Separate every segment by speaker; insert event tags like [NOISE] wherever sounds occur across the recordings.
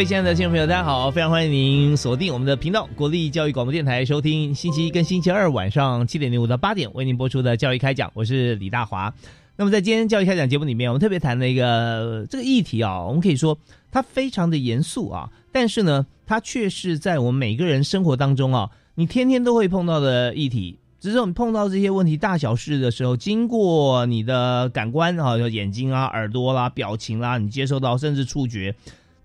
Speaker 1: 各位亲爱的听众朋友，大家好！非常欢迎您锁定我们的频道——国立教育广播电台，收听星期一跟星期二晚上七点零五到八点为您播出的教育开讲。我是李大华。那么在今天教育开讲节目里面，我们特别谈了一个这个议题啊，我们可以说它非常的严肃啊，但是呢，它却是在我们每个人生活当中啊，你天天都会碰到的议题。只是我们碰到这些问题大小事的时候，经过你的感官啊，眼睛啊、耳朵啦、表情啦，你接受到甚至触觉。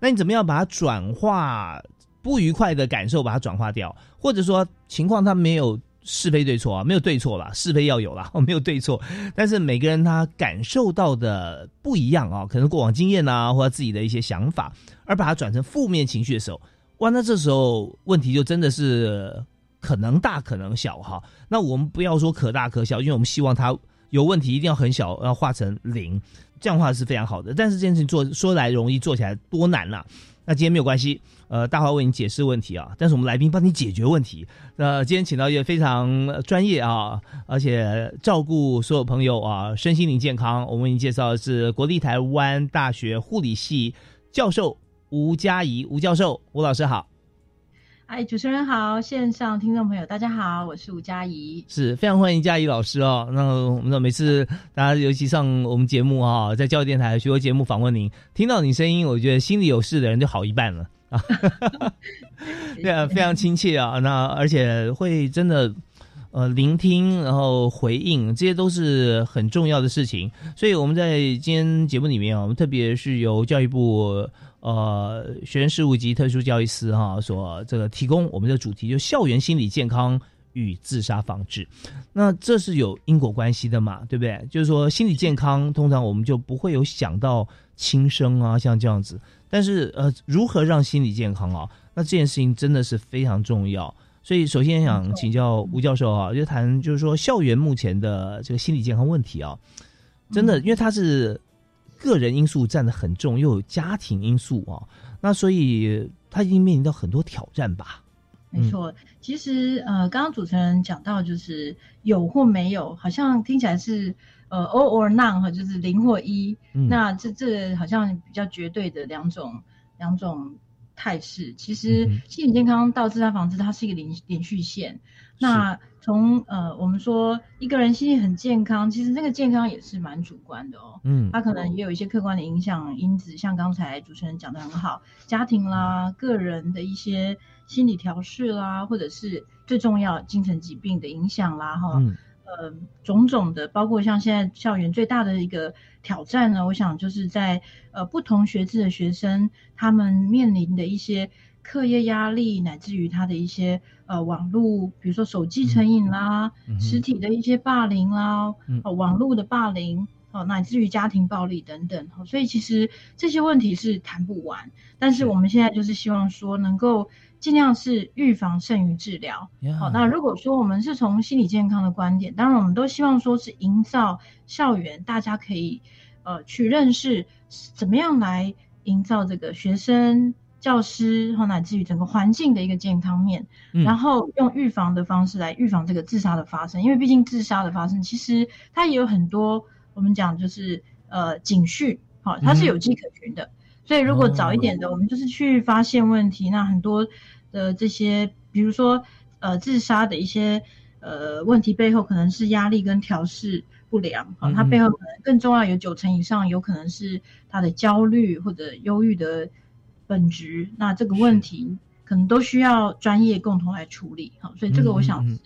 Speaker 1: 那你怎么样把它转化不愉快的感受，把它转化掉？或者说情况它没有是非对错啊，没有对错啦，是非要有啦，[LAUGHS] 没有对错。但是每个人他感受到的不一样啊，可能过往经验啊，或者自己的一些想法，而把它转成负面情绪的时候，哇，那这时候问题就真的是可能大可能小哈。那我们不要说可大可小，因为我们希望它有问题一定要很小，要化成零。这样的话是非常好的，但是这件事情做说来容易，做起来多难呐。那今天没有关系，呃，大华为你解释问题啊，但是我们来宾帮你解决问题。那今天请到一位非常专业啊，而且照顾所有朋友啊身心灵健康。我们为你介绍的是国立台湾大学护理系教授吴佳怡，吴教授，吴老师好。
Speaker 2: 哎，主持人好，线上听众朋友大家好，我是吴佳怡，
Speaker 1: 是非常欢迎佳怡老师哦。那我们每次大家尤其上我们节目啊，在教育电台学播节目访问您，听到你声音，我觉得心里有事的人就好一半了啊。对啊，非常亲切啊。那而且会真的呃聆听，然后回应，这些都是很重要的事情。所以我们在今天节目里面啊，我们特别是由教育部。呃，学生事务及特殊教育司哈所这个提供我们的主题就校园心理健康与自杀防治，那这是有因果关系的嘛，对不对？就是说心理健康通常我们就不会有想到轻生啊，像这样子。但是呃，如何让心理健康啊？那这件事情真的是非常重要。所以首先想请教吴教授啊，就谈就是说校园目前的这个心理健康问题啊，真的，因为他是。个人因素占的很重，又有家庭因素啊，那所以他已经面临到很多挑战吧。
Speaker 2: 没错，其实呃，刚刚主持人讲到就是有或没有，好像听起来是呃 all or none 哈，就是零或一。那这这好像比较绝对的两种两种态势。其实心理健康到自杀防治，它是一个连连续线。那从呃，我们说一个人心理很健康，其实这个健康也是蛮主观的哦。嗯，他可能也有一些客观的影响因子，像刚才主持人讲的很好，家庭啦、个人的一些心理调试啦，或者是最重要精神疾病的影响啦，哈，呃，种种的，包括像现在校园最大的一个挑战呢，我想就是在呃不同学制的学生，他们面临的一些。课业压力，乃至于他的一些呃网络，比如说手机成瘾啦，实体的一些霸凌啦，呃网络的霸凌，哦乃至于家庭暴力等等，所以其实这些问题是谈不完。但是我们现在就是希望说，能够尽量是预防胜于治疗。好，那如果说我们是从心理健康的观点，当然我们都希望说是营造校园，大家可以呃去认识怎么样来营造这个学生。教师和乃至于整个环境的一个健康面，然后用预防的方式来预防这个自杀的发生，因为毕竟自杀的发生其实它也有很多我们讲就是呃警讯，好，它是有迹可循的。所以如果早一点的，我们就是去发现问题，那很多的这些，比如说呃自杀的一些呃问题背后，可能是压力跟调试。不良啊，它背后可能更重要有九成以上有可能是他的焦虑或者忧郁的本质。那这个问题可能都需要专业共同来处理。好，所以这个我想是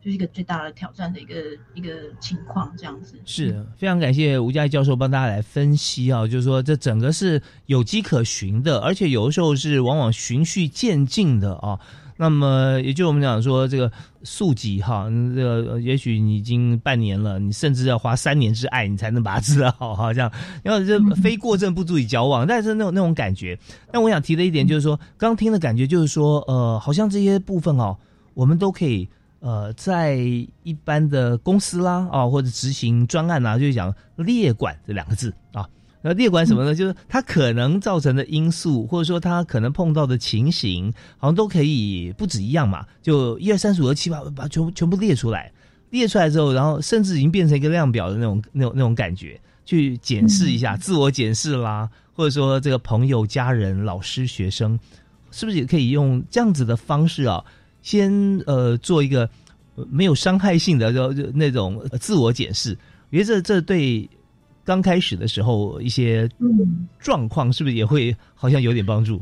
Speaker 2: 就是一个最大的挑战的一个一个情况，这样子。
Speaker 1: 是非常感谢吴佳怡教授帮大家来分析啊，就是说这整个是有迹可循的，而且有的时候是往往循序渐进的啊。那么，也就我们讲说，这个速记哈，这个也许你已经半年了，你甚至要花三年之爱，你才能把它治得好，好像，然后这非过正不足以矫枉，但是那种那种感觉。那我想提的一点就是说，刚听的感觉就是说，呃，好像这些部分哦，我们都可以，呃，在一般的公司啦啊，或者执行专案啊，就讲列管这两个字啊。那列管什么呢？就是它可能造成的因素，或者说它可能碰到的情形，好像都可以不止一样嘛。就一二三四五六七八，把全全部列出来。列出来之后，然后甚至已经变成一个量表的那种、那种、那种感觉，去检视一下，自我检视啦，或者说这个朋友、家人、老师、学生，是不是也可以用这样子的方式啊？先呃做一个没有伤害性的就就那种自我检视，我觉得这这对。刚开始的时候，一些状况是不是也会好像有点帮助？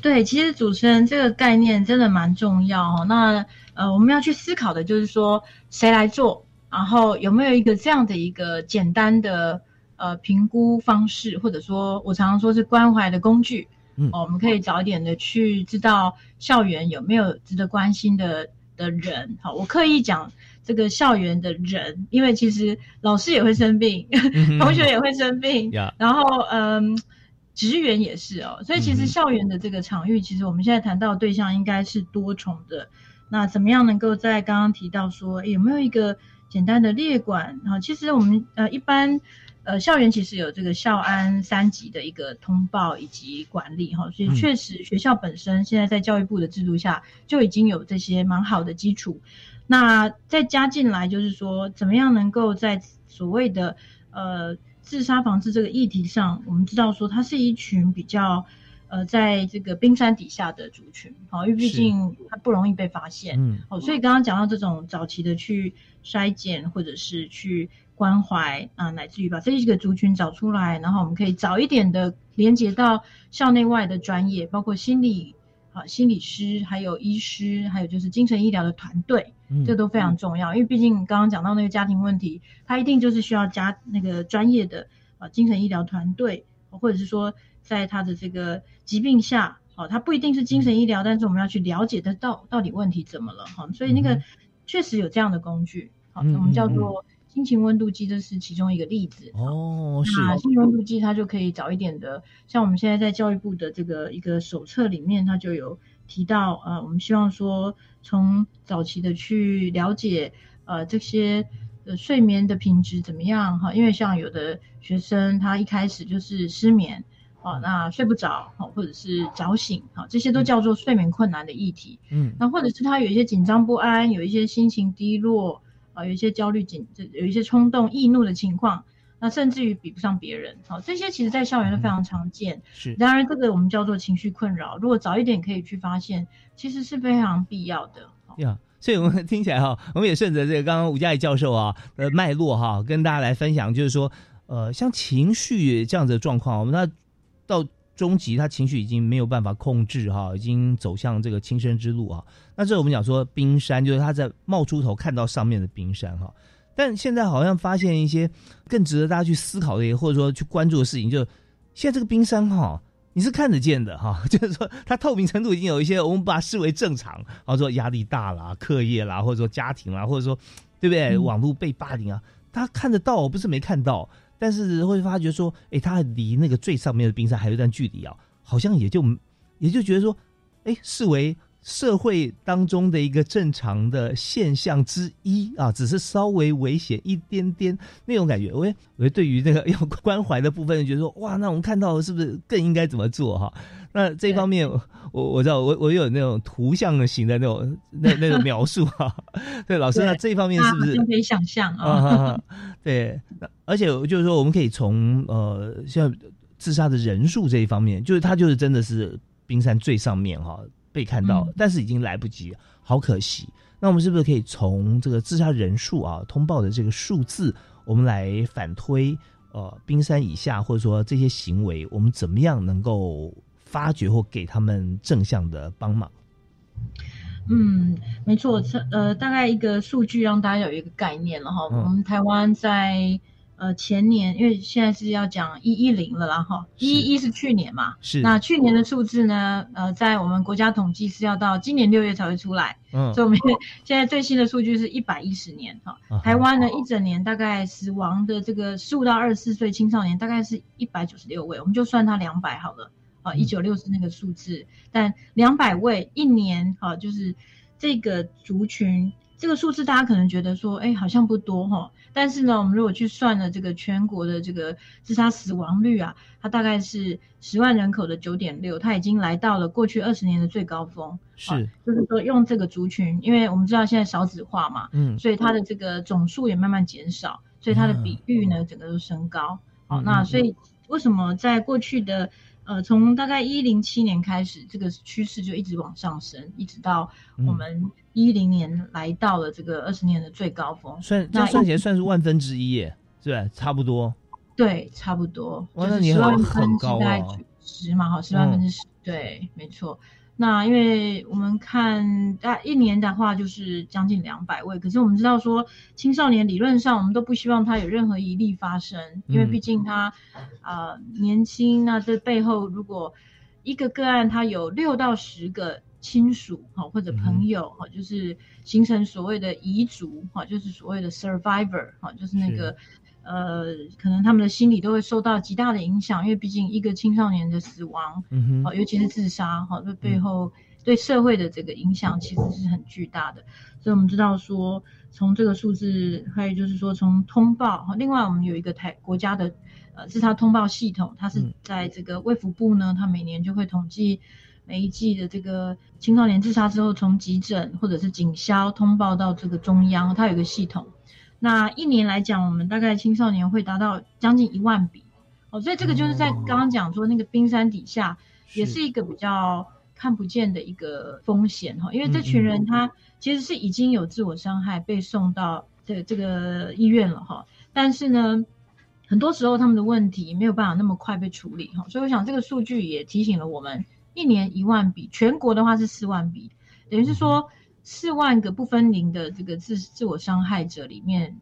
Speaker 2: 对，其实主持人这个概念真的蛮重要哦。那呃，我们要去思考的就是说，谁来做，然后有没有一个这样的一个简单的呃评估方式，或者说我常常说是关怀的工具。嗯，我们可以早一点的去知道校园有没有值得关心的的人。好，我刻意讲。这个校园的人，因为其实老师也会生病，[LAUGHS] 同学也会生病，然后嗯，职员也是哦，所以其实校园的这个场域，其实我们现在谈到对象应该是多重的。那怎么样能够在刚刚提到说有没有一个简单的列管啊？其实我们呃一般呃校园其实有这个校安三级的一个通报以及管理哈，所以确实学校本身现在在教育部的制度下就已经有这些蛮好的基础。那再加进来，就是说，怎么样能够在所谓的呃自杀防治这个议题上，我们知道说，它是一群比较呃在这个冰山底下的族群，好，因为毕竟它不容易被发现，嗯，哦，所以刚刚讲到这种早期的去筛检或者是去关怀啊，乃至于把这一个族群找出来，然后我们可以早一点的连接到校内外的专业，包括心理。好，心理师，还有医师，还有就是精神医疗的团队，这都非常重要。因为毕竟刚刚讲到那个家庭问题，他一定就是需要加那个专业的啊精神医疗团队，或者是说在他的这个疾病下，好，他不一定是精神医疗，但是我们要去了解他到到底问题怎么了，哈。所以那个确实有这样的工具，好，我们叫做。心情温度计这是其中一个例子。
Speaker 1: 哦，是。
Speaker 2: 心情温度计它就可以早一点的，像我们现在在教育部的这个一个手册里面，它就有提到，呃，我们希望说从早期的去了解，呃，这些呃睡眠的品质怎么样哈，因为像有的学生他一开始就是失眠，哦，那睡不着，好，或者是早醒，好，这些都叫做睡眠困难的议题，嗯，那或者是他有一些紧张不安，有一些心情低落。啊，有一些焦虑、紧，这有一些冲动、易怒的情况，那甚至于比不上别人。好，这些其实在校园都非常常见。
Speaker 1: 是，
Speaker 2: 当然这个我们叫做情绪困扰。如果早一点可以去发现，其实是非常必要的。
Speaker 1: 呀，所以我们听起来哈，我们也顺着这个刚刚吴佳怡教授啊的脉络哈，跟大家来分享，就是说，呃，像情绪这样子的状况，我们那到。终极，他情绪已经没有办法控制哈，已经走向这个轻生之路啊。那这我们讲说冰山，就是他在冒出头看到上面的冰山哈。但现在好像发现一些更值得大家去思考的，或者说去关注的事情，就现在这个冰山哈，你是看得见的哈，[LAUGHS] 就是说它透明程度已经有一些，我们把它视为正常，然后说压力大啦、课业啦，或者说家庭啦，或者说对不对？网络被霸凌啊，他看得到，不是没看到。但是会发觉说，哎，它离那个最上面的冰山还有一段距离啊，好像也就也就觉得说，哎，视为社会当中的一个正常的现象之一啊，只是稍微危险一点点那种感觉。我我对于那个要关怀的部分，觉得说，哇，那我们看到是不是更应该怎么做哈？那这方面，我我知道，我我有那种图像型的那种那那种描述哈。[LAUGHS] 对，老师，那这方面是不是
Speaker 2: 可以想象啊？
Speaker 1: 对，而且就是说，我们可以从呃，像自杀的人数这一方面，就是他就是真的是冰山最上面哈被看到，但是已经来不及，好可惜。那我们是不是可以从这个自杀人数啊通报的这个数字，我们来反推呃冰山以下或者说这些行为，我们怎么样能够发掘或给他们正向的帮忙？
Speaker 2: 嗯，没错，呃，大概一个数据让大家有一个概念了哈。我们台湾在呃前年，因为现在是要讲一一零了啦哈，一一是去年嘛，
Speaker 1: 是
Speaker 2: 那去年的数字呢，呃，在我们国家统计是要到今年六月才会出来，嗯，所以我们现在最新的数据是一百一十年哈，台湾呢一整年大概死亡的这个十五到二十四岁青少年大概是一百九十六位，我们就算他两百好了。啊，一九六是那个数字，但两百位一年，哈，就是这个族群，这个数字大家可能觉得说，哎，好像不多哈。但是呢，我们如果去算了这个全国的这个自杀死亡率啊，它大概是十万人口的九点六，它已经来到了过去二十年的最高峰。
Speaker 1: 是，
Speaker 2: 就是说用这个族群，因为我们知道现在少子化嘛，嗯，所以它的这个总数也慢慢减少，所以它的比率呢，整个都升高。好，那所以为什么在过去的呃，从大概一零七年开始，这个趋势就一直往上升，一直到我们一零年来到了这个二十年的最高峰。
Speaker 1: 算那算起来算是万分之一耶，对，差不多。
Speaker 2: 对，差不多。
Speaker 1: 万分之大概
Speaker 2: 十嘛，哈，十万分之十，对，没错。那因为我们看大一年的话，就是将近两百位。可是我们知道说，青少年理论上我们都不希望他有任何一例发生，因为毕竟他啊年轻。那这背后如果一个个案他有六到十个亲属哈或者朋友哈，就是形成所谓的遗族哈，就是所谓的 survivor 哈，就是那个。呃，可能他们的心理都会受到极大的影响，因为毕竟一个青少年的死亡，嗯哼，尤其是自杀，哈，这背后对社会的这个影响其实是很巨大的。所以我们知道说，从这个数字，还有就是说从通报，哈，另外我们有一个台国家的呃自杀通报系统，它是在这个卫福部呢，它每年就会统计每一季的这个青少年自杀之后，从急诊或者是警消通报到这个中央，它有一个系统。那一年来讲，我们大概青少年会达到将近一万笔，哦，所以这个就是在刚刚讲说那个冰山底下，也是一个比较看不见的一个风险哈，因为这群人他其实是已经有自我伤害，被送到这这个医院了哈，但是呢，很多时候他们的问题没有办法那么快被处理哈，所以我想这个数据也提醒了我们，一年一万笔，全国的话是四万笔，等于是说。四万个不分龄的这个自自我伤害者里面，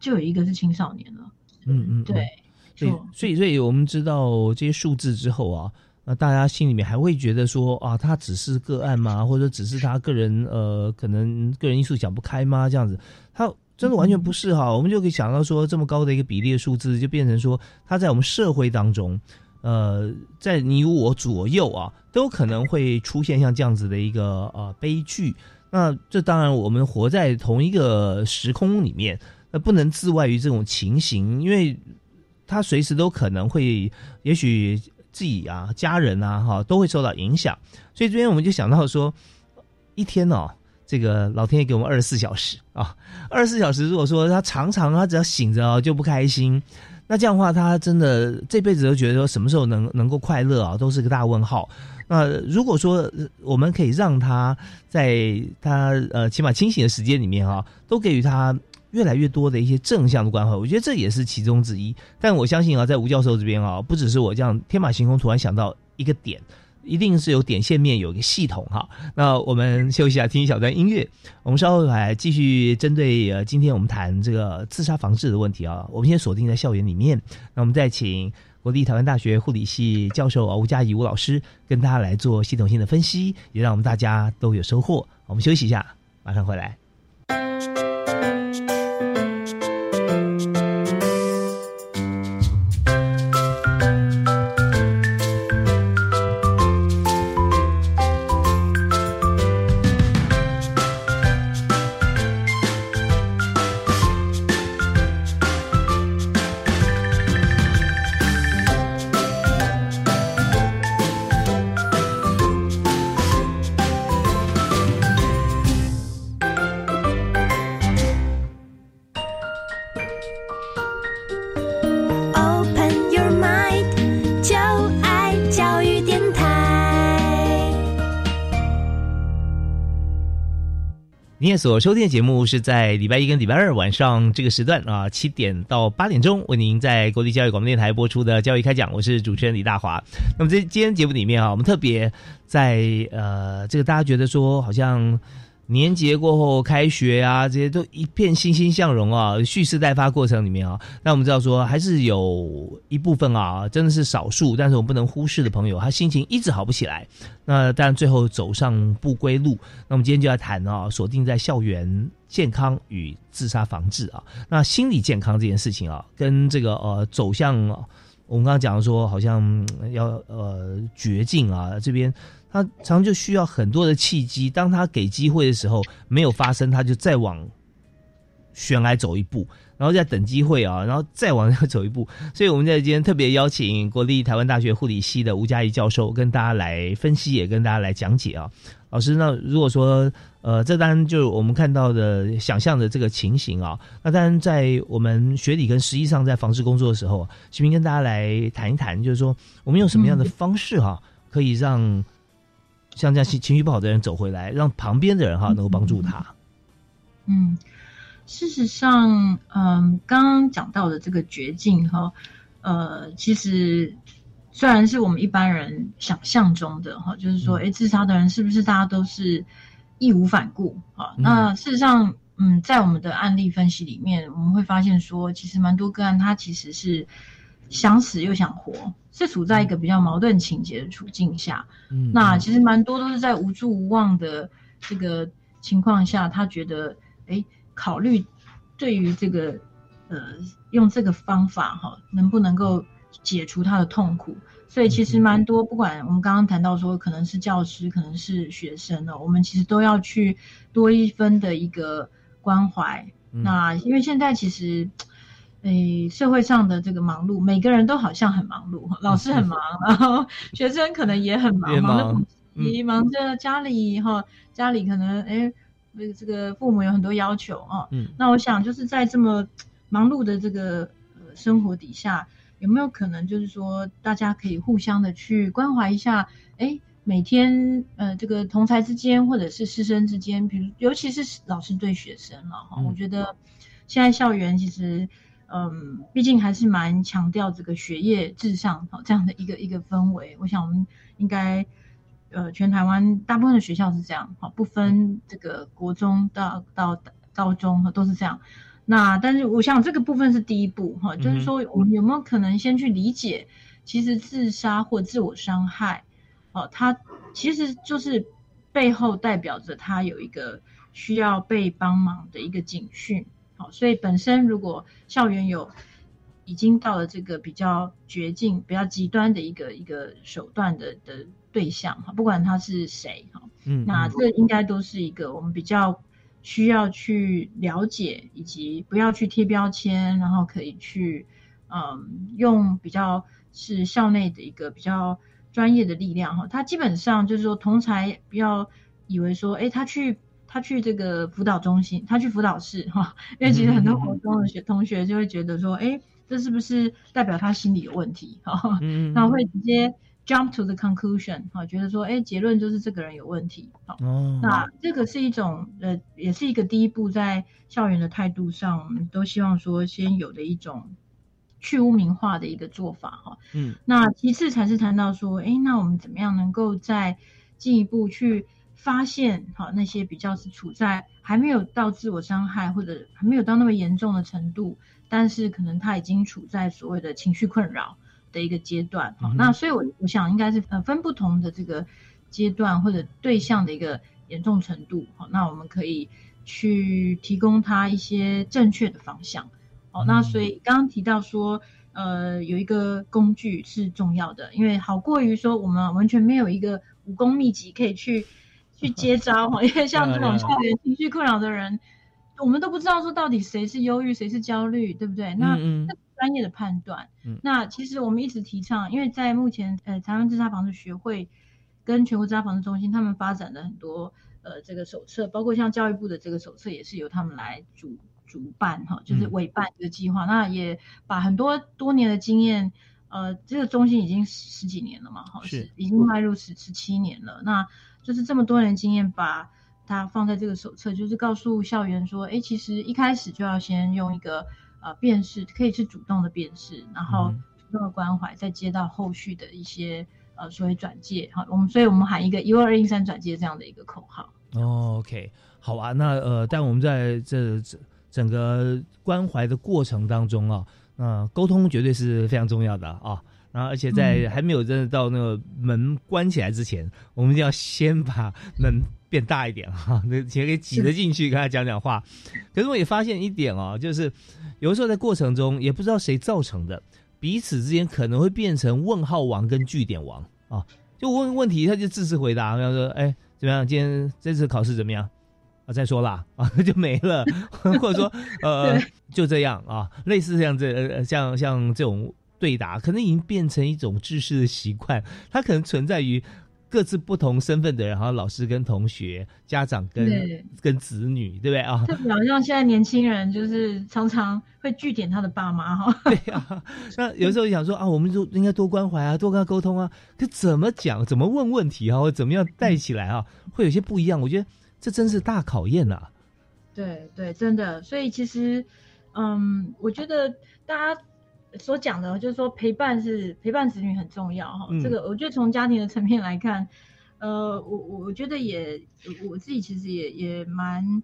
Speaker 2: 就有一个是青少年了。嗯嗯，对，
Speaker 1: 所以所以所以我们知道这些数字之后啊，那大家心里面还会觉得说啊，他只是个案吗？或者只是他个人呃，可能个人因素想不开吗？这样子，他真的完全不是哈。我们就可以想到说，这么高的一个比例的数字，就变成说他在我们社会当中，呃，在你我左右啊，都可能会出现像这样子的一个呃悲剧。那这当然，我们活在同一个时空里面，那不能自外于这种情形，因为他随时都可能会，也许自己啊、家人啊，哈，都会受到影响。所以这边我们就想到说，一天哦，这个老天爷给我们二十四小时啊，二十四小时，如果说他常常他只要醒着就不开心，那这样的话，他真的这辈子都觉得说什么时候能能够快乐啊，都是个大问号。那如果说我们可以让他在他呃起码清醒的时间里面啊，都给予他越来越多的一些正向的关怀，我觉得这也是其中之一。但我相信啊，在吴教授这边啊，不只是我这样天马行空突然想到一个点，一定是有点线面有一个系统哈。那我们休息一下，听一小段音乐，我们稍后来继续针对呃今天我们谈这个自杀防治的问题啊，我们先锁定在校园里面，那我们再请。国立台湾大学护理系教授吴佳怡吴老师跟他来做系统性的分析，也让我们大家都有收获。我们休息一下，马上回来。所收听的节目是在礼拜一跟礼拜二晚上这个时段啊，七点到八点钟为您在国立教育广播电台播出的教育开讲，我是主持人李大华。那么这今天节目里面啊，我们特别在呃这个大家觉得说好像。年节过后开学啊，这些都一片欣欣向荣啊，蓄势待发过程里面啊，那我们知道说还是有一部分啊，真的是少数，但是我们不能忽视的朋友，他心情一直好不起来，那但最后走上不归路。那我们今天就要谈啊，锁定在校园健康与自杀防治啊，那心理健康这件事情啊，跟这个呃走向我们刚刚讲说好像要呃绝境啊这边。他常就需要很多的契机，当他给机会的时候没有发生，他就再往悬崖走一步，然后再等机会啊，然后再往下走一步。所以我们在今天特别邀请国立台湾大学护理系的吴嘉怡教授跟大家来分析，也跟大家来讲解啊。老师，那如果说呃，这单就是我们看到的想象的这个情形啊，那当然在我们学理跟实际上在防治工作的时候，徐明跟大家来谈一谈，就是说我们用什么样的方式哈，可以让像这样情情绪不好的人走回来，让旁边的人哈能够帮助他。
Speaker 2: 嗯，事实上，嗯，刚刚讲到的这个绝境哈，呃，其实虽然是我们一般人想象中的哈，就是说，哎，自杀的人是不是大家都是义无反顾啊？那事实上，嗯，在我们的案例分析里面，我们会发现说，其实蛮多个案他其实是想死又想活。是处在一个比较矛盾情节的处境下，嗯，那其实蛮多都是在无助无望的这个情况下，他觉得，哎，考虑对于这个，呃，用这个方法哈，能不能够解除他的痛苦？所以其实蛮多，不管我们刚刚谈到说，可能是教师，可能是学生呢，我们其实都要去多一分的一个关怀。那因为现在其实。诶，社会上的这个忙碌，每个人都好像很忙碌，老师很忙，[LAUGHS] 然后学生可能也很忙，忙着补习，忙着家里哈，家里可能诶，这个这个父母有很多要求啊。嗯，那我想就是在这么忙碌的这个呃生活底下，有没有可能就是说大家可以互相的去关怀一下？诶，每天呃这个同才之间或者是师生之间，比如尤其是老师对学生了哈，我觉得现在校园其实。嗯，毕竟还是蛮强调这个学业至上哈，这样的一个一个氛围。我想我们应该，呃，全台湾大部分的学校是这样哈，不分这个国中到到高中哈，都是这样。那但是我想这个部分是第一步哈，就是说我们有没有可能先去理解，其实自杀或自我伤害，哦，它其实就是背后代表着他有一个需要被帮忙的一个警讯。好，所以本身如果校园有已经到了这个比较绝境、比较极端的一个一个手段的的对象哈，不管他是谁哈，嗯，那这应该都是一个我们比较需要去了解，以及不要去贴标签，然后可以去嗯用比较是校内的一个比较专业的力量哈，他基本上就是说同才不要以为说哎他去。他去这个辅导中心，他去辅导室哈，因为其实很多国中的学同学就会觉得说，哎，这是不是代表他心理有问题哈？嗯，那会直接 jump to the conclusion 哈，觉得说，哎，结论就是这个人有问题。好，那这个是一种呃，也是一个第一步，在校园的态度上，我们都希望说先有的一种去污名化的一个做法哈。嗯，那其次才是谈到说，哎，那我们怎么样能够再进一步去。发现哈那些比较是处在还没有到自我伤害或者还没有到那么严重的程度，但是可能他已经处在所谓的情绪困扰的一个阶段哈。那所以，我我想应该是呃分不同的这个阶段或者对象的一个严重程度好，那我们可以去提供他一些正确的方向。哦，那所以刚刚提到说呃有一个工具是重要的，因为好过于说我们完全没有一个武功秘籍可以去。去接招哈，因为 [LAUGHS] 像这种校园情绪困扰的人，我们都不知道说到底谁是忧郁，谁是焦虑，对不对？那那专业的判断，那其实我们一直提倡，因为在目前呃台湾自杀防治学会跟全国自杀防治中心，他们发展的很多呃这个手册，包括像教育部的这个手册，也是由他们来主主办哈，就是委办这个计划。那也把很多多年的经验，呃，这个中心已经十十几年了嘛，哈，是已经迈入十十七年了。那就是这么多年经验，把它放在这个手册，就是告诉校园说，哎，其实一开始就要先用一个呃辨识，可以是主动的辨识，然后主动的关怀，再接到后续的一些呃所谓转介。好，我们所以我们喊一个一、二、一、三转介这样的一个口号。
Speaker 1: 哦，OK，好啊，那呃，但我们在这整整个关怀的过程当中啊，那沟通绝对是非常重要的啊。然后，而且在还没有真的到那个门关起来之前，我们就要先把门变大一点哈，那才可以挤得进去跟他讲讲话。可是我也发现一点哦，就是有的时候在过程中也不知道谁造成的，彼此之间可能会变成问号王跟句点王啊。就问问题，他就自私回答，然后说：“哎，怎么样？今天这次考试怎么样？”啊，再说啦，[LAUGHS] 啊，就没了，[LAUGHS] 或者说呃，就这样啊，类似像这呃像像这种。对答可能已经变成一种知识的习惯，它可能存在于各自不同身份的人，哈，老师跟同学、家长跟跟子女，对不对啊？
Speaker 2: 特别好像现在年轻人就是常常会据点他的爸妈，哈。[LAUGHS]
Speaker 1: 对啊，那有时候想说啊，我们就应该多关怀啊，多跟他沟通啊，可怎么讲，怎么问问题啊，或怎么样带起来啊，会有些不一样。我觉得这真是大考验呐。
Speaker 2: 对对，真的。所以其实，嗯，我觉得大家。所讲的，就是说陪伴是陪伴子女很重要哈。这个我觉得从家庭的层面来看，呃，我我我觉得也我自己其实也也蛮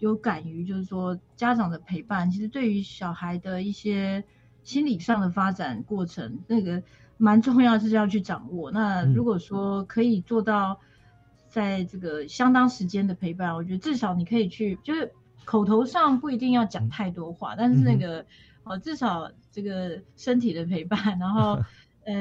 Speaker 2: 有感于，就是说家长的陪伴，其实对于小孩的一些心理上的发展过程，那个蛮重要，是要去掌握。那如果说可以做到在这个相当时间的陪伴，我觉得至少你可以去，就是口头上不一定要讲太多话，但是那个。哦，至少这个身体的陪伴，然后，[LAUGHS] 呃，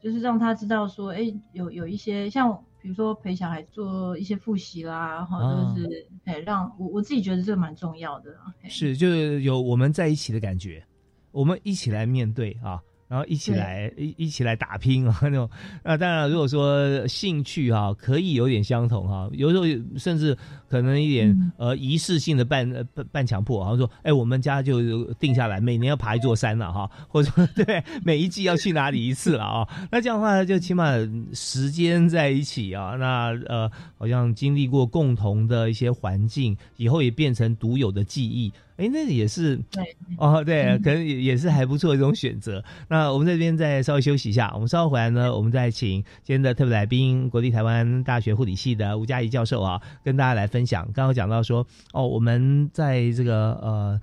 Speaker 2: 就是让他知道说，哎，有有一些像，比如说陪小孩做一些复习啦，然后就是，哎，让我我自己觉得这个蛮重要的。
Speaker 1: 是，就是有我们在一起的感觉，我们一起来面对啊。然后一起来一一起来打拼啊那种，[LAUGHS] 那当然如果说兴趣哈可以有点相同哈，有时候甚至可能一点呃仪式性的半半半强迫，好像说哎我们家就定下来每年要爬一座山了哈，[LAUGHS] 或者说 [LAUGHS] 对每一季要去哪里一次了啊，那这样的话就起码时间在一起啊，那呃好像经历过共同的一些环境，以后也变成独有的记忆。哎，那也是
Speaker 2: 对
Speaker 1: 哦，对，可能也也是还不错的一种选择。那我们这边再稍微休息一下，我们稍后回来呢，我们再请今天的特别来宾，国立台湾大学护理系的吴佳怡教授啊，跟大家来分享。刚刚讲到说，哦，我们在这个呃。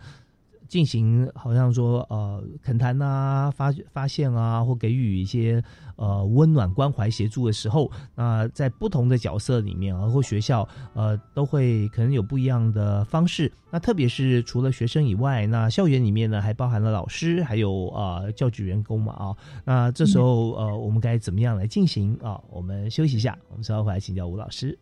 Speaker 1: 进行好像说呃恳谈啊发发现啊或给予一些呃温暖关怀协助的时候，那在不同的角色里面啊或学校呃都会可能有不一样的方式。那特别是除了学生以外，那校园里面呢还包含了老师还有呃教职员工嘛啊。那这时候呃我们该怎么样来进行啊？我们休息一下，我们稍后回来请教吴老师。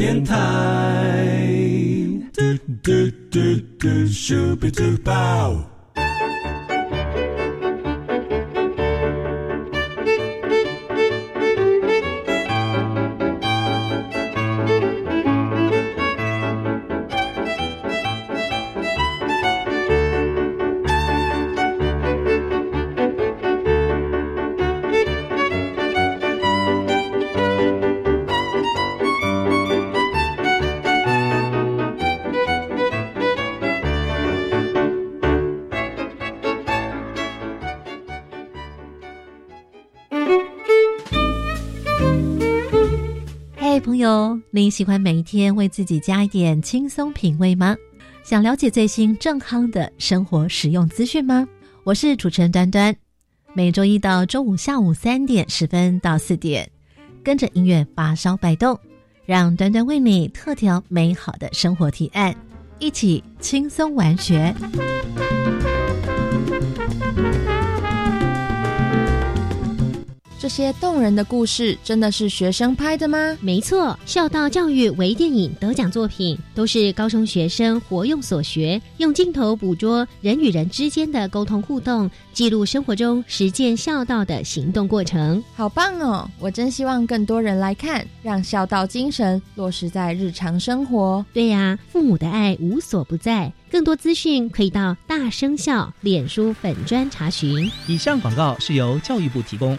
Speaker 1: 电台。
Speaker 3: 喜欢每一天为自己加一点轻松品味吗？想了解最新正康的生活实用资讯吗？我是主持人端端，每周一到周五下午三点十分到四点，跟着音乐发烧摆动，让端端为你特调美好的生活提案，一起轻松玩学。
Speaker 4: 这些动人的故事真的是学生拍的吗？
Speaker 5: 没错，孝道教育微电影得奖作品都是高中学生活用所学，用镜头捕捉人与人之间的沟通互动，记录生活中实践孝道的行动过程。
Speaker 4: 好棒哦！我真希望更多人来看，让孝道精神落实在日常生活。
Speaker 5: 对呀，父母的爱无所不在。更多资讯可以到大生孝脸书粉专查询。
Speaker 6: 以上广告是由教育部提供。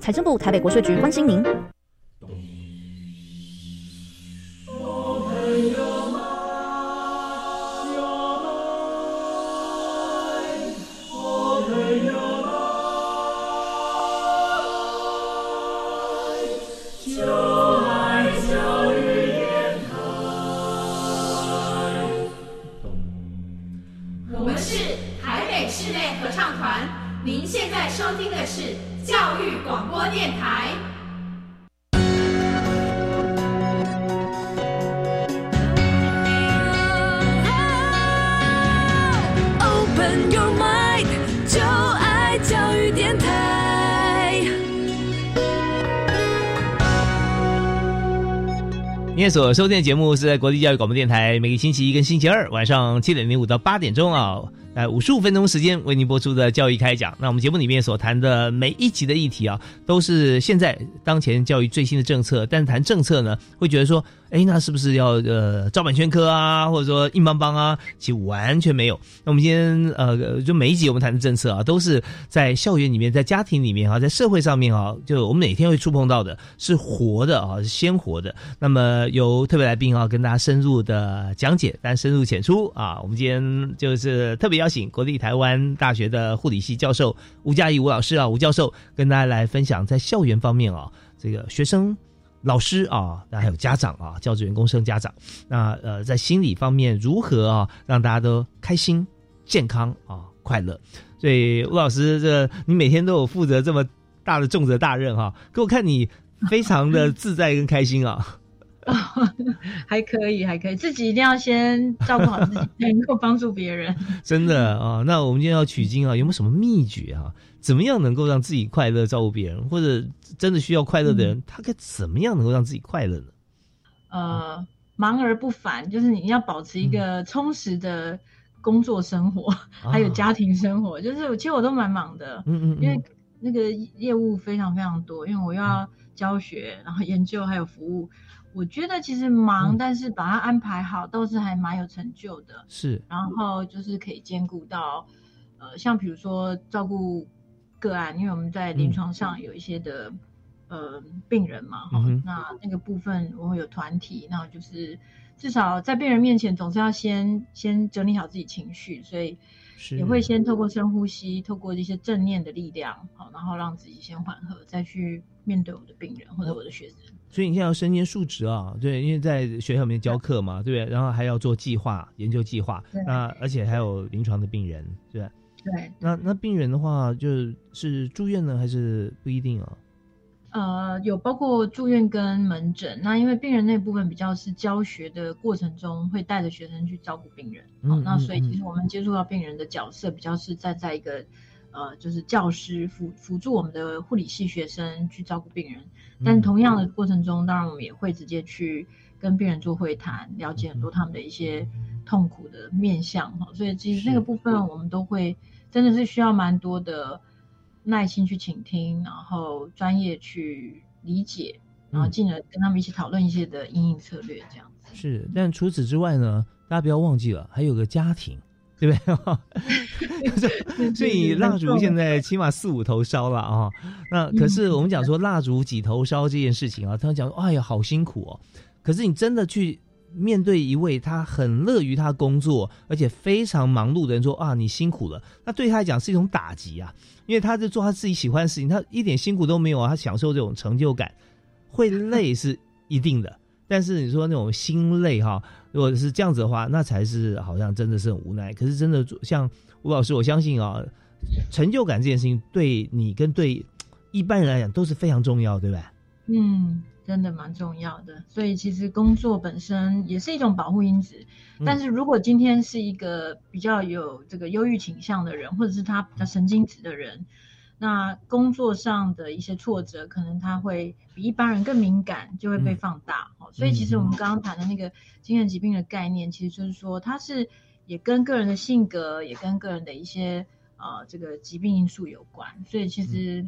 Speaker 7: 财政部台北国税局关心您。
Speaker 8: 播电台。Open your mind，就爱教育电台。
Speaker 1: 今天所收听的节目是在国际教育广播电台，每个星期一跟星期二晚上七点零五到八点钟啊。呃，五十五分钟时间为您播出的教育开讲。那我们节目里面所谈的每一集的议题啊，都是现在当前教育最新的政策。但是谈政策呢，会觉得说，哎，那是不是要呃照本宣科啊，或者说硬邦邦啊？其实完全没有。那我们今天呃，就每一集我们谈的政策啊，都是在校园里面、在家庭里面啊、在社会上面啊，就我们每天会触碰到的，是活的啊，是鲜活的。那么由特别来宾啊，跟大家深入的讲解，但深入浅出啊。我们今天就是特别。邀请国立台湾大学的护理系教授吴嘉怡吴老师啊，吴教授跟大家来分享在校园方面啊，这个学生、老师啊，那还有家长啊，教职员工生家长，那呃，在心理方面如何啊，让大家都开心、健康啊、快乐。所以吴老师，这你每天都有负责这么大的重责大任哈，给我看你非常的自在跟开心啊。[LAUGHS]
Speaker 2: 还可以，还可以，自己一定要先照顾好自己，才能够帮助别人。[LAUGHS]
Speaker 1: 真的啊，那我们今天要取经啊，有没有什么秘诀啊？怎么样能够让自己快乐，照顾别人，或者真的需要快乐的人，他该怎么样能够让自己快乐呢？
Speaker 2: 呃，忙而不烦，就是你要保持一个充实的工作生活，还有家庭生活。就是其实我都蛮忙的，嗯嗯，因为那个业务非常非常多，因为我要教学，然后研究，还有服务。我觉得其实忙，但是把它安排好，倒是还蛮有成就的。
Speaker 1: 是，
Speaker 2: 然后就是可以兼顾到，呃，像比如说照顾个案，因为我们在临床上有一些的呃病人嘛，哈，那那个部分我们有团体，那就是至少在病人面前总是要先先整理好自己情绪，所以也会先透过深呼吸，透过一些正念的力量，好，然后让自己先缓和，再去面对我的病人或者我的学生。
Speaker 1: 所以你现在要身兼数职啊，对，因为在学校里面教课嘛，对不对？然后还要做计划、研究计划，那而且还有临床的病人，对吧？
Speaker 2: 对。
Speaker 1: 那那病人的话，就是住院呢，还是不一定啊？
Speaker 2: 呃，有包括住院跟门诊。那因为病人那部分比较是教学的过程中会带着学生去照顾病人，好，那所以其实我们接触到病人的角色比较是站在一个呃，就是教师辅辅助我们的护理系学生去照顾病人。但同样的过程中，当然我们也会直接去跟病人做会谈，了解很多他们的一些痛苦的面相哈。所以其实那个部分我们都会真的是需要蛮多的耐心去倾听，然后专业去理解，然后进而跟他们一起讨论一些的应应策略，这样子。
Speaker 1: 是，但除此之外呢，大家不要忘记了，还有个家庭。对不对？[LAUGHS] 所以蜡烛现在起码四五头烧了啊。那可是我们讲说蜡烛几头烧这件事情啊，他们讲哎呀好辛苦哦。可是你真的去面对一位他很乐于他工作，而且非常忙碌的人说啊你辛苦了，那对他来讲是一种打击啊。因为他在做他自己喜欢的事情，他一点辛苦都没有啊，他享受这种成就感，会累是一定的。但是你说那种心累哈，如果是这样子的话，那才是好像真的是很无奈。可是真的像吴老师，我相信啊，成就感这件事情对你跟对一般人来讲都是非常重要，对吧？
Speaker 2: 嗯，真的蛮重要的。所以其实工作本身也是一种保护因子。但是如果今天是一个比较有这个忧郁倾向的人，或者是他比较神经质的人。那工作上的一些挫折，可能他会比一般人更敏感，就会被放大。所以其实我们刚刚谈的那个精神疾病的概念，其实就是说，它是也跟个人的性格，也跟个人的一些呃这个疾病因素有关。所以其实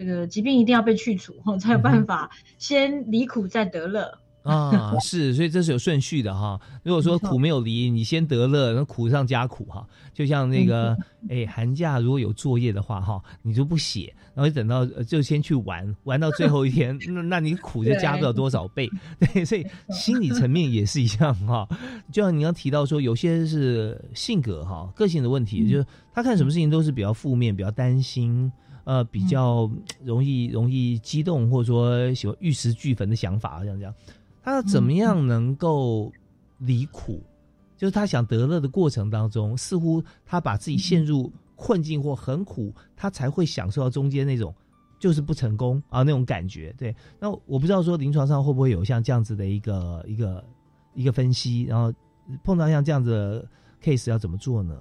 Speaker 2: 这个疾病一定要被去除，才有办法先离苦再得乐。
Speaker 1: 啊，是，所以这是有顺序的哈。如果说苦没有离，你先得乐，那苦上加苦哈。就像那个，哎，寒假如果有作业的话哈，你就不写，然后等到就先去玩，玩到最后一天，[LAUGHS] 那那你苦就加不了多少倍。[LAUGHS] 对，所以心理层面也是一样哈。就像你刚提到说，有些是性格哈，个性的问题，就是他看什么事情都是比较负面，比较担心，呃，比较容易容易激动，或者说喜欢玉石俱焚的想法，这样这样。他怎么样能够离苦？就是他想得乐的过程当中，似乎他把自己陷入困境或很苦，他才会享受到中间那种就是不成功啊那种感觉。对，那我不知道说临床上会不会有像这样子的一个一个一个分析，然后碰到像这样子的 case 要怎么做呢？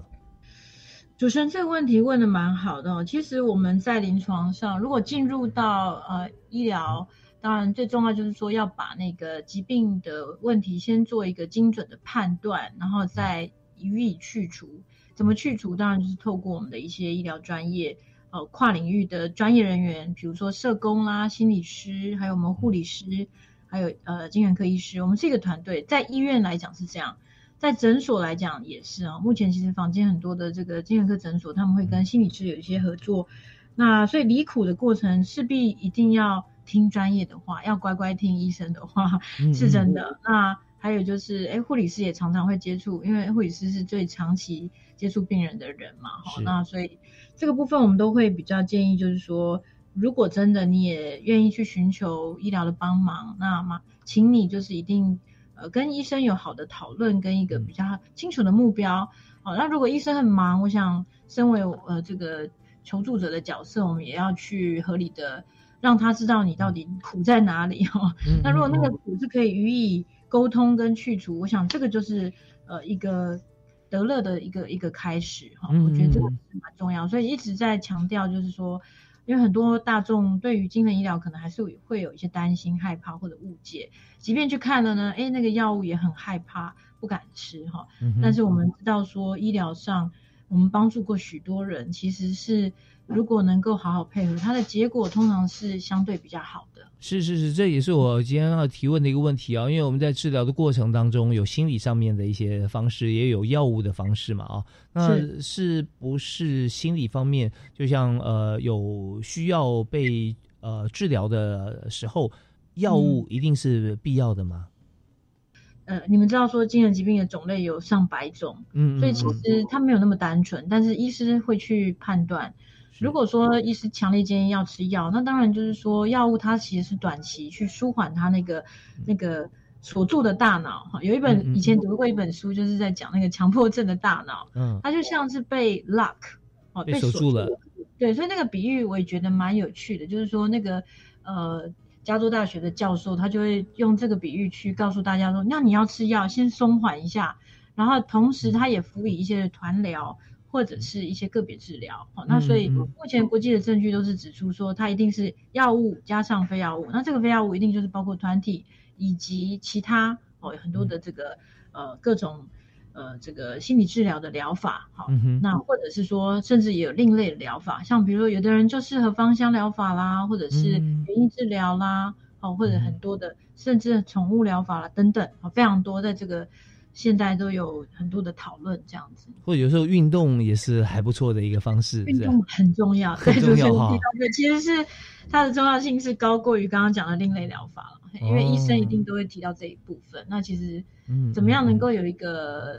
Speaker 2: 主持人这个问题问的蛮好的。哦其实我们在临床上，如果进入到呃医疗。当然，最重要就是说要把那个疾病的问题先做一个精准的判断，然后再予以去除。怎么去除？当然就是透过我们的一些医疗专业，呃，跨领域的专业人员，比如说社工啦、心理师，还有我们护理师，还有呃精神科医师。我们是一个团队，在医院来讲是这样，在诊所来讲也是啊。目前其实坊间很多的这个精神科诊所，他们会跟心理师有一些合作。那所以离苦的过程势必一定要。听专业的话，要乖乖听医生的话，[LAUGHS] 是真的。那还有就是，哎，护理师也常常会接触，因为护理师是最长期接触病人的人嘛。哈，那所以这个部分我们都会比较建议，就是说，如果真的你也愿意去寻求医疗的帮忙，那么请你就是一定呃跟医生有好的讨论，跟一个比较清楚的目标。好，那如果医生很忙，我想身为呃这个求助者的角色，我们也要去合理的。让他知道你到底苦在哪里哈。那如果那个苦是可以予以沟通跟去除，我想这个就是呃一个得乐的一个一个开始哈。我觉得这个是蛮重要，所以一直在强调就是说，因为很多大众对于精神医疗可能还是会有一些担心、害怕或者误解，即便去看了呢，哎，那个药物也很害怕，不敢吃哈。但是我们知道说，医疗上我们帮助过许多人，其实是。如果能够好好配合，它的结果通常是相对比较好的。
Speaker 1: 是是是，这也是我今天要提问的一个问题啊，因为我们在治疗的过程当中，有心理上面的一些方式，也有药物的方式嘛啊。那是不是心理方面，就像呃有需要被呃治疗的时候，药物一定是必要的吗？
Speaker 2: 呃，你们知道说精神疾病的种类有上百种，嗯，所以其实它没有那么单纯，但是医师会去判断。如果说医师强烈建议要吃药，那当然就是说药物它其实是短期去舒缓他那个那个锁住的大脑哈。有一本以前读过一本书，就是在讲那个强迫症的大脑，嗯，它就像是被 lock
Speaker 1: 哦被锁住了，
Speaker 2: 对，所以那个比喻我也觉得蛮有趣的，就是说那个呃加州大学的教授他就会用这个比喻去告诉大家说，那你要吃药先松缓一下，然后同时他也辅以一些团疗。或者是一些个别治疗，好，那所以目前国际的证据都是指出说，它一定是药物加上非药物，那这个非药物一定就是包括团体以及其他哦很多的这个呃各种呃这个心理治疗的疗法，好，那或者是说甚至也有另类的疗法，像比如说有的人就适合芳香疗法啦，或者是园艺治疗啦，哦，或者很多的，甚至宠物疗法啦等等，啊，非常多，在这个现在都有很多的讨论这样子。
Speaker 1: 或者有时候运动也是还不错的一个方式，
Speaker 2: 运动很重要，
Speaker 1: 很重要哈。
Speaker 2: 其实是它的重要性是高过于刚刚讲的另类疗法了，因为医生一定都会提到这一部分。那其实，怎么样能够有一个？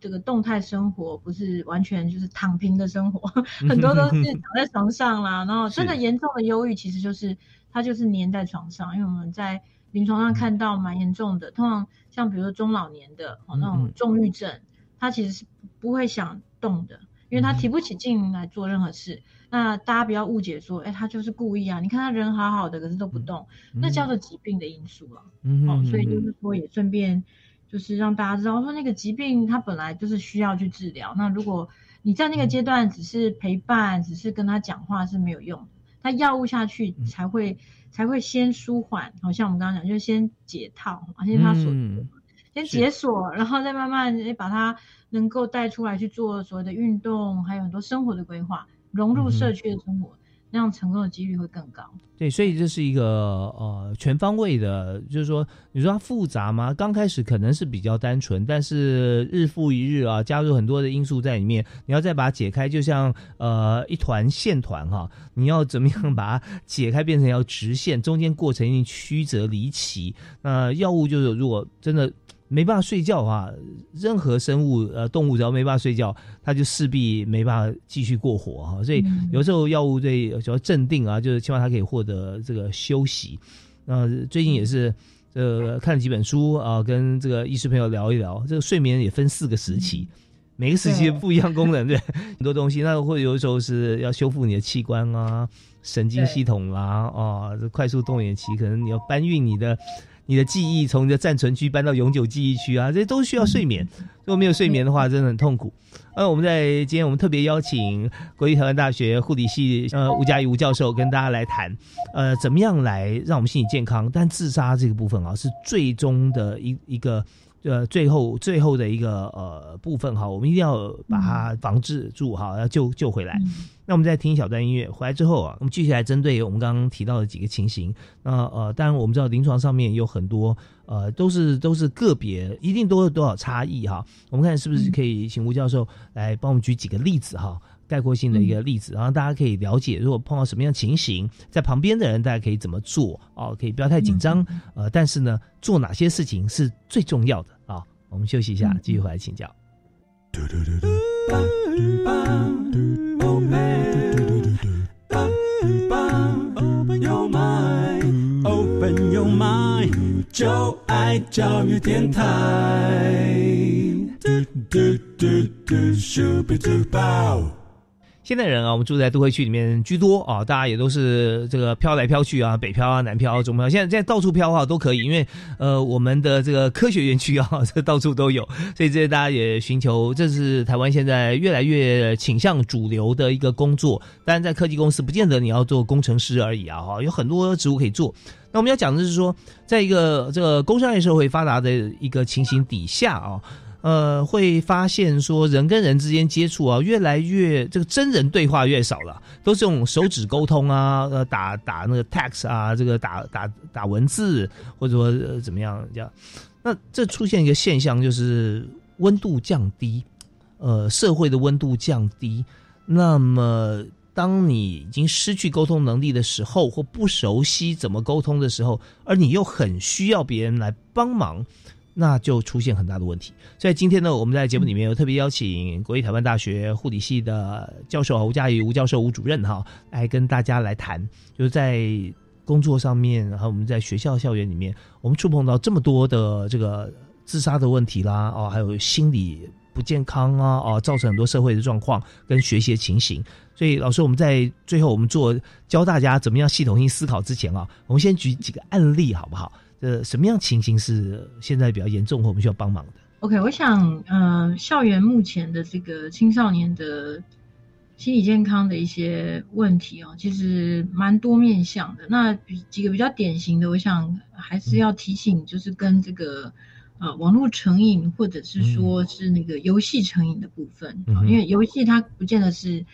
Speaker 2: 这个动态生活不是完全就是躺平的生活，很多都是 [LAUGHS] 躺在床上啦。然后真的严重的忧郁，其实就是他就是粘在床上。因为我们在临床上看到蛮严重的，通常像比如说中老年的哦那种重郁症，他其实是不会想动的，因为他提不起劲来做任何事。那大家不要误解说，哎，他就是故意啊！你看他人好好的，可是都不动，那叫做疾病的因素了。哦，所以就是说也顺便。就是让大家知道，说那个疾病它本来就是需要去治疗。那如果你在那个阶段只是陪伴，只是跟他讲话是没有用的。他药物下去才会才会先舒缓，好像我们刚刚讲，就是先解套，先他锁，先解锁，然后再慢慢把它能够带出来去做所谓的运动，还有很多生活的规划，融入社区的生活。那样成功的几率会更高。
Speaker 1: 对，所以这是一个呃全方位的，就是说，你说它复杂吗？刚开始可能是比较单纯，但是日复一日啊，加入很多的因素在里面，你要再把它解开，就像呃一团线团哈，你要怎么样把它解开变成要直线，中间过程一定曲折离奇。那药物就是如果真的。没办法睡觉啊！任何生物呃动物只要没办法睡觉，它就势必没办法继续过活哈。所以有时候药物对主要镇定啊，就是希望它可以获得这个休息。那最近也是呃看了几本书啊，跟这个医师朋友聊一聊，这个睡眠也分四个时期，每个时期不一样功能，对 [LAUGHS] 很多东西。那会有时候是要修复你的器官啊，神经系统啦，啊，这快速动眼期可能你要搬运你的。你的记忆从你的暂存区搬到永久记忆区啊，这都需要睡眠。如果没有睡眠的话，真的很痛苦。呃，我们在今天我们特别邀请国立台湾大学护理系呃吴佳怡吴教授跟大家来谈，呃，怎么样来让我们心理健康？但自杀这个部分啊，是最终的一一个。呃，最后最后的一个呃部分哈，我们一定要把它防治住哈，要救救回来。那我们再听一小段音乐，回来之后啊，我们继续来针对我们刚刚提到的几个情形。那呃，当然我们知道临床上面有很多呃，都是都是个别，一定都有多少差异哈。我们看是不是可以请吴教授来帮我们举几个例子哈。概括性的一个例子，然后大家可以了解，如果碰到什么样情形，在旁边的人大家可以怎么做哦，可以不要太紧张，呃，但是呢，做哪些事情是最重要的啊？我们休息一下，继续回来请教。就爱教育电台。现代人啊，我们住在都会区里面居多啊，大家也都是这个飘来飘去啊，北漂啊，南漂，中漂。现在现在到处漂啊都可以，因为呃，我们的这个科学园区啊，这到处都有，所以这些大家也寻求，这是台湾现在越来越倾向主流的一个工作。当然，在科技公司，不见得你要做工程师而已啊，哈，有很多职务可以做。那我们要讲的是说，在一个这个工商业社会发达的一个情形底下啊。呃，会发现说人跟人之间接触啊，越来越这个真人对话越少了，都是用手指沟通啊，呃，打打那个 text 啊，这个打打打文字，或者说怎么样这样。那这出现一个现象，就是温度降低，呃，社会的温度降低。那么，当你已经失去沟通能力的时候，或不熟悉怎么沟通的时候，而你又很需要别人来帮忙。那就出现很大的问题。所以今天呢，我们在节目里面有特别邀请国立台湾大学护理系的教授吴佳怡吴教授吴主任哈，来跟大家来谈，就是在工作上面，然后我们在学校校园里面，我们触碰到这么多的这个自杀的问题啦，哦，还有心理不健康啊，哦，造成很多社会的状况跟学习的情形。所以老师，我们在最后我们做教大家怎么样系统性思考之前啊，我们先举几个案例好不好？呃，什么样情形是现在比较严重或我们需要帮忙的
Speaker 2: ？OK，我想，呃，校园目前的这个青少年的心理健康的一些问题哦，其实蛮多面向的。那比几个比较典型的，我想还是要提醒，就是跟这个呃网络成瘾或者是说是那个游戏成瘾的部分，因为游戏它不见得是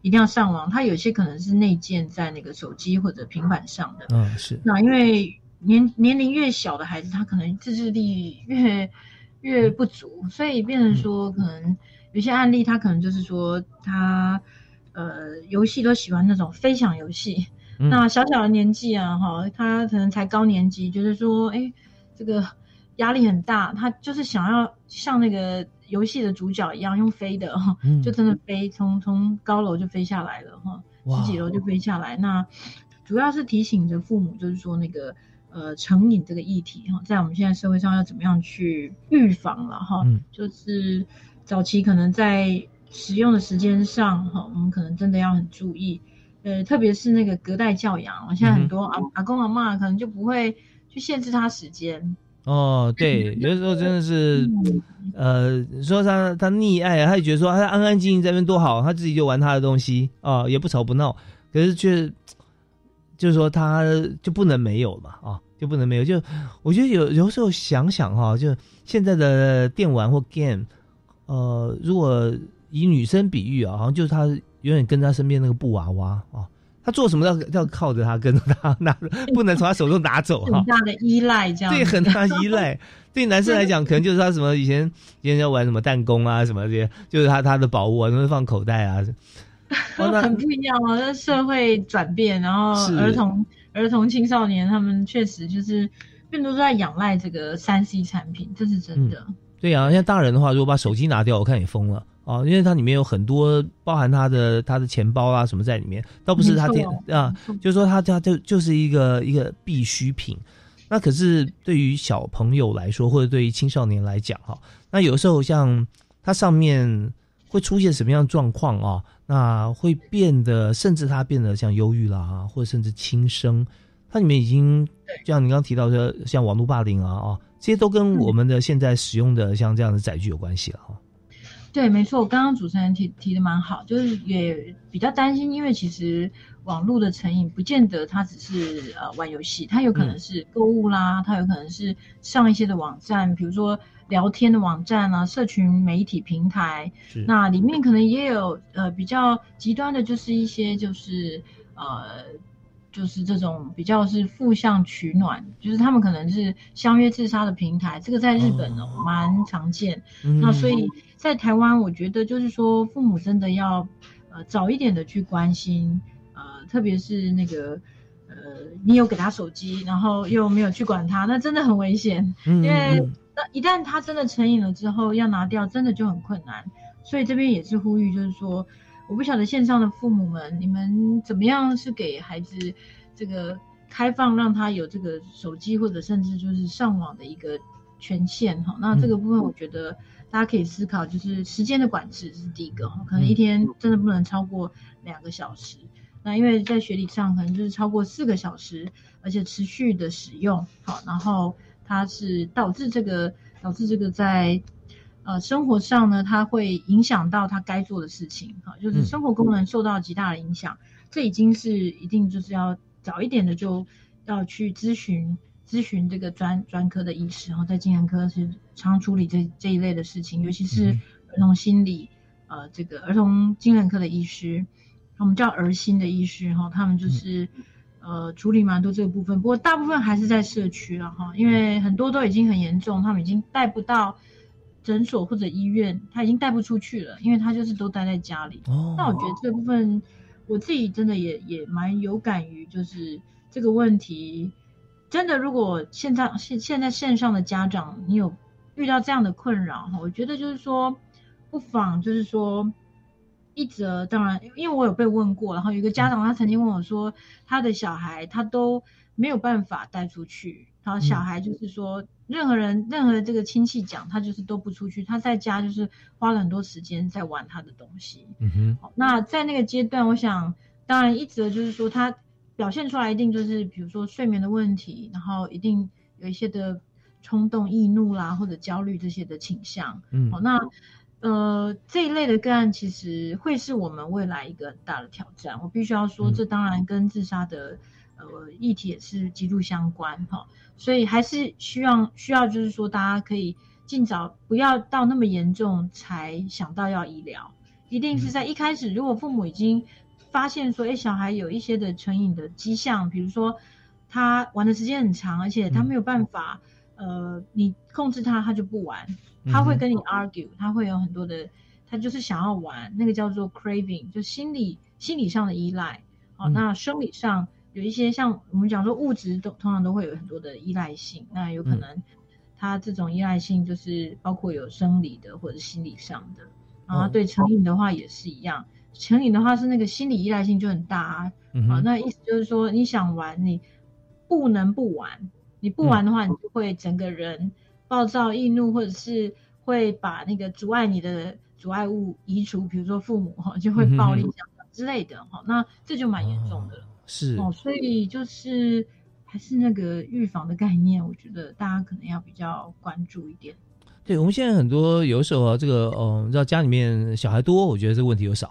Speaker 2: 一定要上网，它有些可能是内建在那个手机或者平板上的。
Speaker 1: 嗯，是。
Speaker 2: 那因为年年龄越小的孩子，他可能自制力越越不足，所以变成说可能有些案例，他可能就是说他呃游戏都喜欢那种飞翔游戏。那小小的年纪啊，哈，他可能才高年级，就是说，哎，这个压力很大，他就是想要像那个游戏的主角一样用飞的哈，就真的飞，从从高楼就飞下来了哈，十几楼就飞下来。那主要是提醒着父母，就是说那个呃成瘾这个议题哈，在我们现在社会上要怎么样去预防了哈，就是早期可能在使用的时间上哈，我们可能真的要很注意。呃，特别是那个隔代教养，现在很多阿阿公阿妈可能就不会去限制他时间。
Speaker 1: 哦，对，有的时候真的是，呃，说他他溺爱，他就觉得说他安安静静在那边多好，他自己就玩他的东西啊，也不吵不闹，可是却就是说他就不能没有嘛，啊，就不能没有。就我觉得有有时候想想哈，就现在的电玩或 game，呃，如果以女生比喻啊，好像就是她。永远跟他身边那个布娃娃啊，她做什么要要靠着她，跟着他，拿 [LAUGHS] 不能从她手中拿走
Speaker 2: 哈。很大的依赖，这样
Speaker 1: 对很大依赖。[LAUGHS] 对男生来讲，可能就是他什么以前以前要玩什么弹弓啊什么这些，就是他他的宝物啊，都会放口袋啊。[LAUGHS]
Speaker 2: 很不一样哦，那社会转变，然后儿童儿童青少年他们确实就是更多都在仰赖这个三 C 产品，这是真的。
Speaker 1: 对呀，像大人的话，如果把手机拿掉，我看也疯了。哦，因为它里面有很多包含他的他的钱包啊什么在里面，倒不是他电啊，就是说他他就就是一个一个必需品。那可是对于小朋友来说，或者对于青少年来讲哈，那有时候像它上面会出现什么样的状况啊？那会变得甚至他变得像忧郁啦，或者甚至轻生，它里面已经像你刚刚提到的像网络霸凌啊啊，这些都跟我们的现在使用的像这样的载具有关系了哈。
Speaker 2: 对，没错，刚刚主持人提提的蛮好，就是也比较担心，因为其实网络的成瘾不见得它只是呃玩游戏，它有可能是购物啦，它有可能是上一些的网站，比如说聊天的网站啊，社群媒体平台，那里面可能也有呃比较极端的，就是一些就是呃。就是这种比较是负向取暖，就是他们可能是相约自杀的平台，这个在日本哦蛮常见。那所以在台湾，我觉得就是说父母真的要呃早一点的去关心，呃特别是那个呃你有给他手机，然后又没有去管他，那真的很危险。因为那一旦他真的成瘾了之后，要拿掉真的就很困难。所以这边也是呼吁，就是说。我不晓得线上的父母们，你们怎么样是给孩子这个开放，让他有这个手机或者甚至就是上网的一个权限哈？那这个部分我觉得大家可以思考，就是时间的管制是第一个哈，可能一天真的不能超过两个小时。那因为在学理上可能就是超过四个小时，而且持续的使用好，然后它是导致这个导致这个在。呃，生活上呢，它会影响到他该做的事情，哈，就是生活功能受到极大的影响。这已经是一定就是要早一点的，就要去咨询咨询这个专专科的医师，然后在精神科是常处理这这一类的事情，尤其是儿童心理，呃，这个儿童精神科的医师，我们叫儿心的医师，哈，他们就是呃处理蛮多这个部分，不过大部分还是在社区了，哈，因为很多都已经很严重，他们已经带不到。诊所或者医院，他已经带不出去了，因为他就是都待在家里。那我觉得这部分，我自己真的也也蛮有感于，就是这个问题，真的如果现在现现在线上的家长，你有遇到这样的困扰哈，我觉得就是说，不妨就是说，一则当然，因为我有被问过，然后有一个家长他曾经问我说，他的小孩他都没有办法带出去，然后小孩就是说。任何人、任何这个亲戚讲，他就是都不出去，他在家就是花了很多时间在玩他的东西。嗯哼。好，那在那个阶段，我想，当然一则就是说，他表现出来一定就是，比如说睡眠的问题，然后一定有一些的冲动、易怒啦，或者焦虑这些的倾向。嗯。好，那呃这一类的个案，其实会是我们未来一个很大的挑战。我必须要说，这当然跟自杀的。呃，议题也是极度相关哈，所以还是需要需要，就是说大家可以尽早不要到那么严重才想到要医疗，一定是在一开始，如果父母已经发现说，哎，小孩有一些的成瘾的迹象，比如说他玩的时间很长，而且他没有办法，呃，你控制他，他就不玩，他会跟你 argue，他会有很多的，他就是想要玩，那个叫做 craving，就心理心理上的依赖。哦，那生理上有一些像我们讲说物质都通常都会有很多的依赖性，那有可能他这种依赖性就是包括有生理的或者心理上的。然后对成瘾的话也是一样，成瘾的话是那个心理依赖性就很大啊。啊，那意思就是说你想玩，你不能不玩，你不玩的话，你就会整个人暴躁易怒，或者是会把那个阻碍你的阻碍物移除，比如说父母哈就会暴力这样之类的哈，那这就蛮严重的了。
Speaker 1: 是
Speaker 2: 哦，所以就是还是那个预防的概念，我觉得大家可能要比较关注一点。
Speaker 1: 对，我们现在很多有时候啊，这个嗯，知道家里面小孩多，我觉得这个问题又少；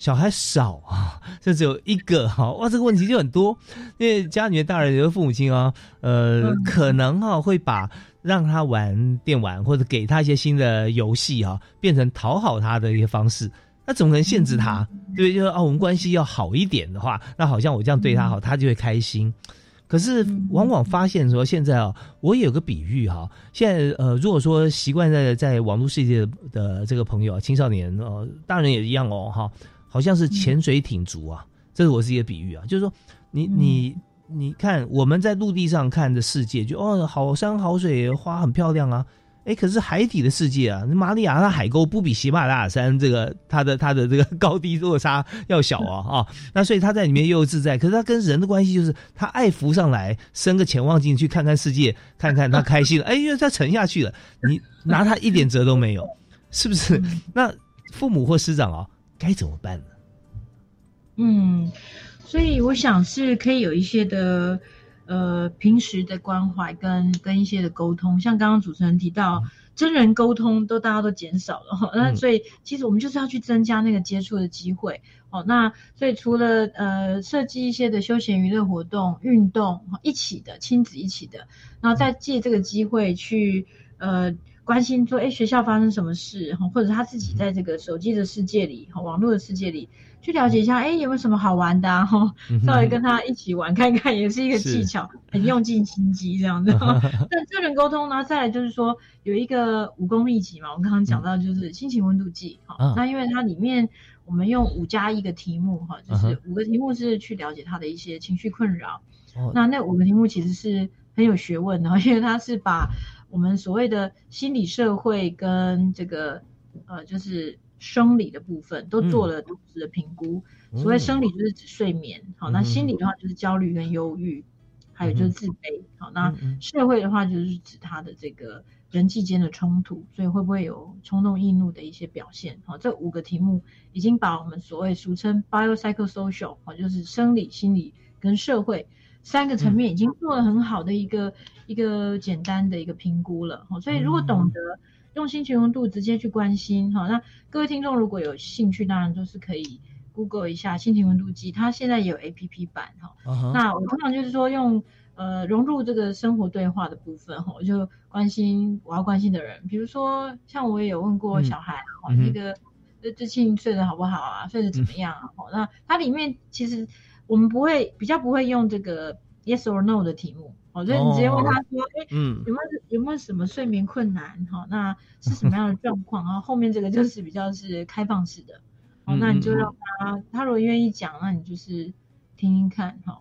Speaker 1: 小孩少啊，[LAUGHS] 就只有一个哈，哇，这个问题就很多。因为家里面大人有的父母亲啊，呃，可能哈会把让他玩电玩或者给他一些新的游戏哈，变成讨好他的一些方式，那怎么能限制他？对，就是啊，我们关系要好一点的话，那好像我这样对他好，他就会开心。可是往往发现说，现在啊，我也有个比喻哈，现在呃，如果说习惯在在网络世界的这个朋友啊，青少年呃，大人也一样哦哈，好像是潜水艇族啊，这是我是一个比喻啊，就是说你你你看我们在陆地上看的世界，就哦好山好水，花很漂亮啊。哎，可是海底的世界啊，马里亚纳海沟不比喜马拉雅山这个它的它的这个高低落差要小啊 [LAUGHS] 啊！那所以他在里面悠自在。可是他跟人的关系就是，他爱浮上来，伸个潜望镜去看看世界，看看他开心了。[LAUGHS] 哎，因为他沉下去了，你拿他一点辙都没有，是不是？那父母或师长啊，该怎么办呢？
Speaker 2: 嗯，所以我想是可以有一些的。呃，平时的关怀跟跟一些的沟通，像刚刚主持人提到，真人沟通都大家都减少了，那所以其实我们就是要去增加那个接触的机会，哦，那所以除了呃设计一些的休闲娱乐活动、运动一起的亲子一起的，然后再借这个机会去呃关心说，哎，学校发生什么事，或者他自己在这个手机的世界里、网络的世界里。去了解一下，哎，有没有什么好玩的哈？稍微跟他一起玩看看，也是一个技巧，很用尽心机这样子。[LAUGHS] 但这人沟通呢，再来就是说有一个武功秘籍嘛，我刚刚讲到就是心情温度计哈。那因为它里面我们用五加一个题目哈，就是五个题目是去了解他的一些情绪困扰。那那五个题目其实是很有学问的，因为他是把我们所谓的心理社会跟这个呃就是。生理的部分都做了同时的评估，所谓生理就是指睡眠，好，那心理的话就是焦虑跟忧郁，还有就是自卑，好，那社会的话就是指他的这个人际间的冲突，所以会不会有冲动易怒的一些表现，好，这五个题目已经把我们所谓俗称 biopsychosocial，好，就是生理、心理跟社会三个层面已经做了很好的一个一个简单的一个评估了，好，所以如果懂得。用心情温度直接去关心哈，那各位听众如果有兴趣，当然都是可以 Google 一下心情温度计，它现在也有 APP 版哈。那我通常就是说用呃融入这个生活对话的部分哈，我就关心我要关心的人，比如说像我也有问过小孩哈，那个最近睡得好不好啊，睡得怎么样啊？那它里面其实我们不会比较不会用这个 Yes or No 的题目。哦，所以你直接问他说，哎，嗯，有没有有没有什么睡眠困难？哈，那是什么样的状况？然 [LAUGHS] 后后面这个就是比较是开放式的，哦，那你就让他，他如果愿意讲，那你就是听听看，哈，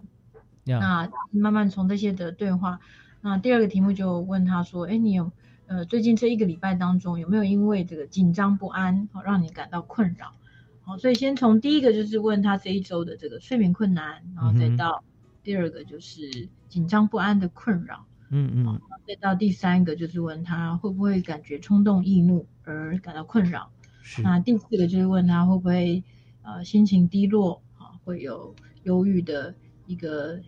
Speaker 2: 那慢慢从这些的对话，那第二个题目就问他说，哎，你有呃最近这一个礼拜当中有没有因为这个紧张不安，好让你感到困扰？好，所以先从第一个就是问他这一周的这个睡眠困难，然后再到。第二个就是紧张不安的困扰，嗯嗯，再到第三个就是问他会不会感觉冲动易怒而感到困扰，那第四个就是问他会不会呃心情低落啊，会有忧郁的一个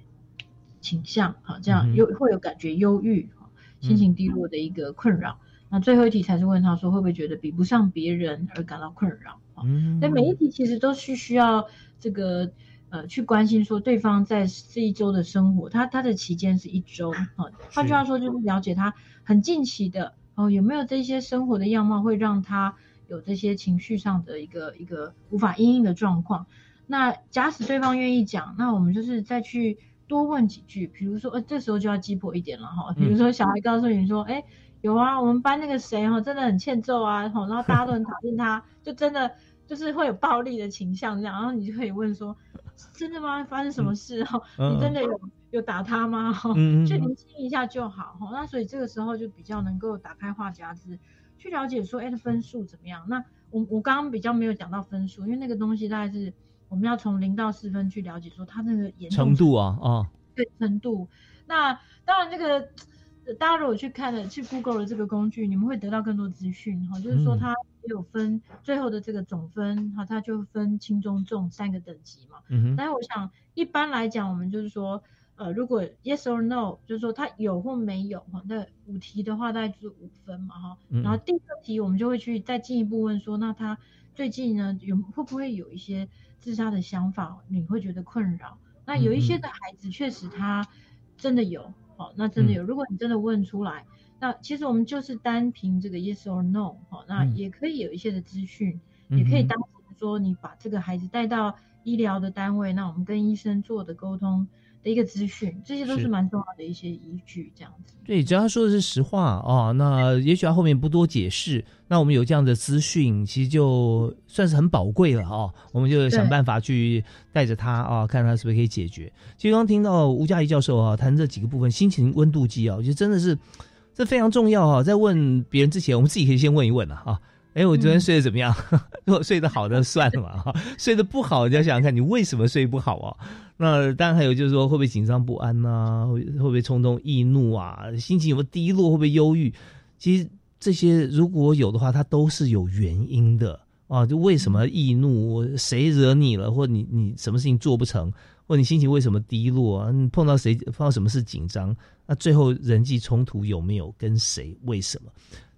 Speaker 2: 倾向啊，这样忧会有感觉忧郁啊，心情低落的一个困扰。那最后一题才是问他说会不会觉得比不上别人而感到困扰啊？所以每一题其实都是需要这个。呃，去关心说对方在这一周的生活，他他的期间是一周，哈，换句话说就是了解他很近期的哦，有没有这些生活的样貌会让他有这些情绪上的一个一个无法应应的状况。那假使对方愿意讲，那我们就是再去多问几句，比如说，呃，这时候就要鸡婆一点了哈。比如说，小孩告诉你说，哎，有啊，我们班那个谁哈，真的很欠揍啊，哈，然后大家都很讨厌他，就真的就是会有暴力的倾向这样，然后你就可以问说，真的吗？发生什么事哈？[LAUGHS] 你真的有有打他吗？哈，[LAUGHS] 去厘清一下就好哈。那所以这个时候就比较能够打开话匣子，去了解说，哎，分数怎么样？那我我刚刚比较没有讲到分数，因为那个东西大概是。我们要从零到四分去了解，说他那个严
Speaker 1: 程度啊啊，
Speaker 2: 对程度。那当然，这个大家如果去看了去 Google 了这个工具，你们会得到更多资讯哈。就是说，它有分最后的这个总分哈，它就分轻中重三个等级嘛。嗯哼。但是我想，一般来讲，我们就是说，呃，如果 Yes or No，就是说他有或没有哈，那五题的话大概就是五分嘛哈。然后第二题我们就会去再进一步问说，那他最近呢有会不会有一些？自杀的想法，你会觉得困扰。那有一些的孩子确实他真的有，好，那真的有。如果你真的问出来，那其实我们就是单凭这个 yes or no，哈，那也可以有一些的资讯，也可以当成说你把这个孩子带到医疗的单位，那我们跟医生做的沟通。的一个资讯，这些都是蛮重要的一些依据，这样子。
Speaker 1: 对，只要说的是实话哦，那也许他后面不多解释，那我们有这样的资讯，其实就算是很宝贵了哦。我们就想办法去带着他啊，看他是不是可以解决。其实刚听到吴佳怡教授啊谈这几个部分，心情温度计啊，我觉得真的是这非常重要啊。在问别人之前，我们自己可以先问一问了啊。哎，我昨天睡得怎么样？[LAUGHS] 如果睡得好的算了嘛哈，睡得不好，你要想想看你为什么睡不好啊？那当然还有就是说会不会紧张不安呐？会会不会冲动易怒啊？心情有没有低落？会不会忧郁？其实这些如果有的话，它都是有原因的啊。就为什么易怒？谁惹你了？或你你什么事情做不成？或你心情为什么低落？你碰到谁碰到什么事紧张？那最后人际冲突有没有跟谁？为什么？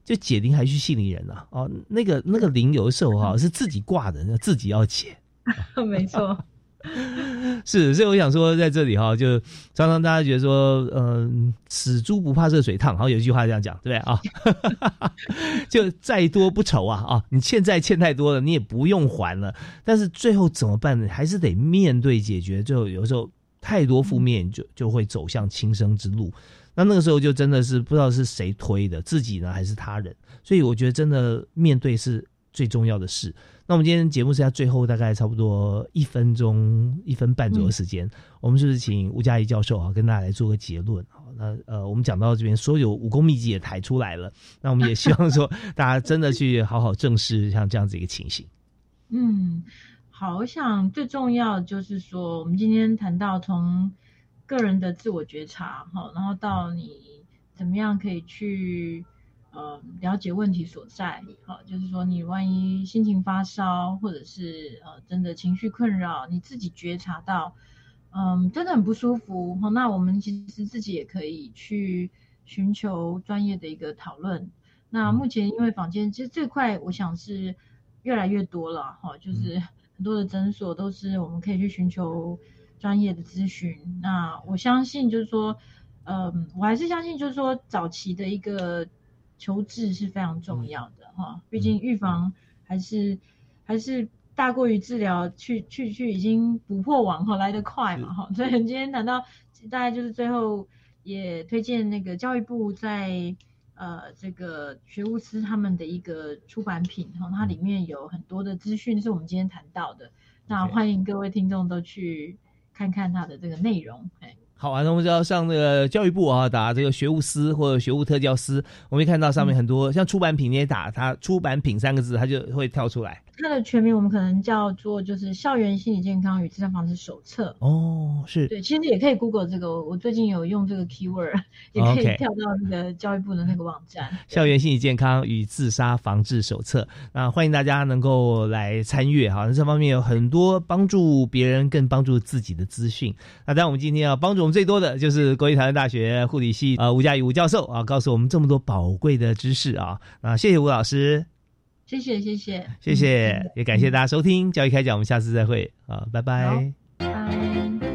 Speaker 1: 就解铃还须系铃人呐，哦，那个那个铃有的时候哈是自己挂的，那自己要解。[LAUGHS]
Speaker 2: 没错，[LAUGHS]
Speaker 1: 是，所以我想说，在这里哈，就常常大家觉得说，嗯，死猪不怕热水烫，好有一句话这样讲，对不对啊？[LAUGHS] 就再多不愁啊啊，你欠债欠太多了，你也不用还了，但是最后怎么办呢？还是得面对解决。最后有时候太多负面，就就会走向轻生之路。那那个时候就真的是不知道是谁推的，自己呢还是他人？所以我觉得真的面对是最重要的事。那我们今天节目剩下最后大概差不多一分钟、一分半左右时间，我们就是请吴佳怡教授啊跟大家来做个结论？啊，那呃，我们讲到这边，所有武功秘籍也抬出来了，那我们也希望说大家真的去好好正视像这样子一个情形。
Speaker 2: 嗯，好，我想最重要就是说，我们今天谈到从。个人的自我觉察，哈，然后到你怎么样可以去呃了解问题所在，好，就是说你万一心情发烧，或者是呃真的情绪困扰，你自己觉察到，嗯，真的很不舒服，哈，那我们其实自己也可以去寻求专业的一个讨论。那目前因为坊间其实这块，我想是越来越多了，哈，就是 [LAUGHS] 很多的诊所都是我们可以去寻求。专业的咨询，那我相信就是说，嗯，我还是相信就是说，早期的一个求治是非常重要的哈，毕竟预防还是还是大过于治疗，去去去已经捕破网哈来得快嘛哈，所以今天谈到大概就是最后也推荐那个教育部在呃这个学务司他们的一个出版品哈，它里面有很多的资讯是我们今天谈到的，那欢迎各位听众都去。看看它的这个内容，哎。
Speaker 1: 好啊，那我们就要上那个教育部啊，打这个学务司或者学务特教司，我们会看到上面很多像出版品，你也打它出版品三个字，它就会跳出来。
Speaker 2: 它的全名我们可能叫做就是校园心理健康与自杀防治手册。
Speaker 1: 哦，是
Speaker 2: 对，其实也可以 Google 这个，我最近有用这个 keyword，也可以跳到那个教育部的那个网站。
Speaker 1: 校园心理健康与自杀防治手册，那欢迎大家能够来参阅哈，这方面有很多帮助别人更帮助自己的资讯。那当然，我们今天要帮助我们。最多的就是国立台湾大学护理系啊吴佳怡吴教授啊，告诉我们这么多宝贵的知识啊啊，谢谢吴老师，
Speaker 2: 谢谢谢谢
Speaker 1: 谢谢，也感谢大家收听教育开讲，我们下次再会啊，拜拜。
Speaker 2: 拜。